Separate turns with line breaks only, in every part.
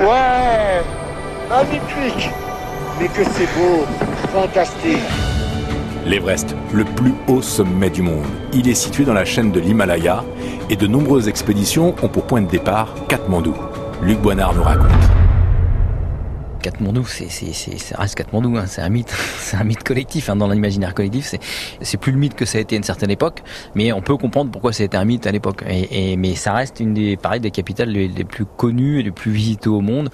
Ouais, magnifique. Mais que c'est beau, fantastique.
L'Everest, le plus haut sommet du monde. Il est situé dans la chaîne de l'Himalaya et de nombreuses expéditions ont pour point de départ Katmandou. Luc Boinard nous raconte.
Katmandou, c'est, c'est, c'est, reste Katmandou, hein, c'est un mythe, c'est un mythe collectif hein, dans l'imaginaire collectif. C'est, c'est plus le mythe que ça a été à une certaine époque, mais on peut comprendre pourquoi été un mythe à l'époque. Et, et mais ça reste une des, pareil, des capitales les, les plus connues et les plus visitées au monde.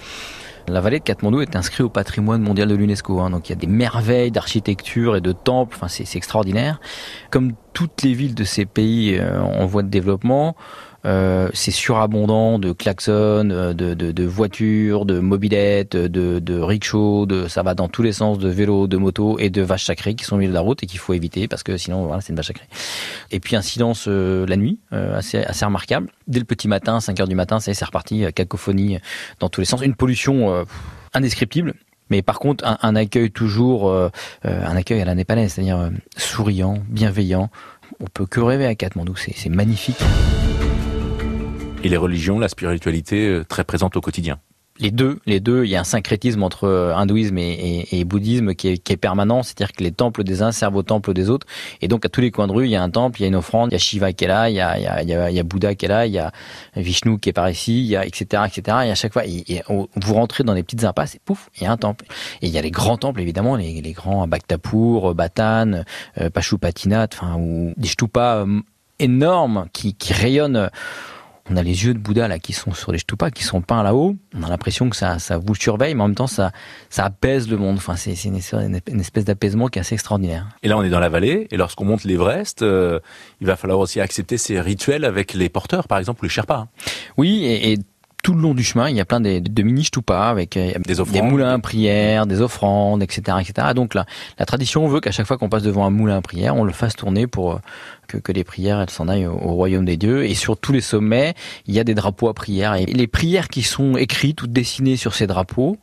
La vallée de Katmandou est inscrite au patrimoine mondial de l'UNESCO. Hein, donc il y a des merveilles d'architecture et de temples. Enfin, c'est, c'est extraordinaire. Comme toutes les villes de ces pays euh, en voie de développement, euh, c'est surabondant de klaxons, euh, de, voitures, de mobilettes, de, de rickshaws, ça va dans tous les sens, de vélos, de motos et de vaches sacrées qui sont au milieu de la route et qu'il faut éviter parce que sinon, voilà, c'est une vache sacrée. Et puis un silence euh, la nuit, assez, assez remarquable. Dès le petit matin, 5 heures du matin, c'est reparti, cacophonie dans tous les sens. Une pollution indescriptible. Mais par contre, un, un accueil toujours, un accueil à la népalaise, c'est-à-dire souriant, bienveillant. On peut que rêver à Katmandou, c'est magnifique
et les religions, la spiritualité euh, très présente au quotidien
les deux, les deux, il y a un syncrétisme entre euh, hindouisme et, et, et bouddhisme qui est, qui est permanent, c'est-à-dire que les temples des uns servent aux temples des autres, et donc à tous les coins de rue, il y a un temple, il y a une offrande, il y a Shiva qui est là, il y a, il y a, il y a, Bouddha qui est là, il y a Vishnu qui est par ici, il y a etc etc. Et à chaque fois, il, vous rentrez dans les petites impasses, et pouf, il y a un temple. Et il y a les grands temples évidemment, les, les grands Bhaktapur, Batan, euh, Pashupatinath, enfin ou des stupas euh, énormes qui, qui rayonnent on a les yeux de Bouddha là qui sont sur les stupas, qui sont peints là-haut. On a l'impression que ça, ça vous surveille, mais en même temps ça, ça apaise le monde. Enfin, c'est une, une, espèce d'apaisement qui est assez extraordinaire.
Et là, on est dans la vallée, et lorsqu'on monte l'Everest, euh, il va falloir aussi accepter ces rituels avec les porteurs, par exemple, les Sherpas.
Oui, et, et tout le long du chemin, il y a plein de, de mini stupas avec euh, des, des, moulins à prière, des offrandes, etc., etc. Donc là, la tradition veut qu'à chaque fois qu'on passe devant un moulin à prière, on le fasse tourner pour euh, que, que les prières elles s'en aillent au, au, royaume des dieux. Et sur tous les sommets, il y a des drapeaux à prière. Et les prières qui sont écrites ou dessinées sur ces drapeaux,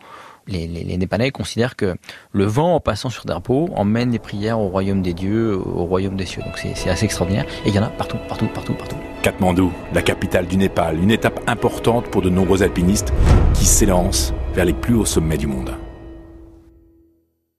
les, les, les Népalais considèrent que le vent en passant sur drapeau emmène les prières au royaume des dieux, au royaume des cieux. Donc c'est assez extraordinaire. Et il y en a partout, partout, partout, partout.
Katmandou, la capitale du Népal, une étape importante pour de nombreux alpinistes qui s'élancent vers les plus hauts sommets du monde.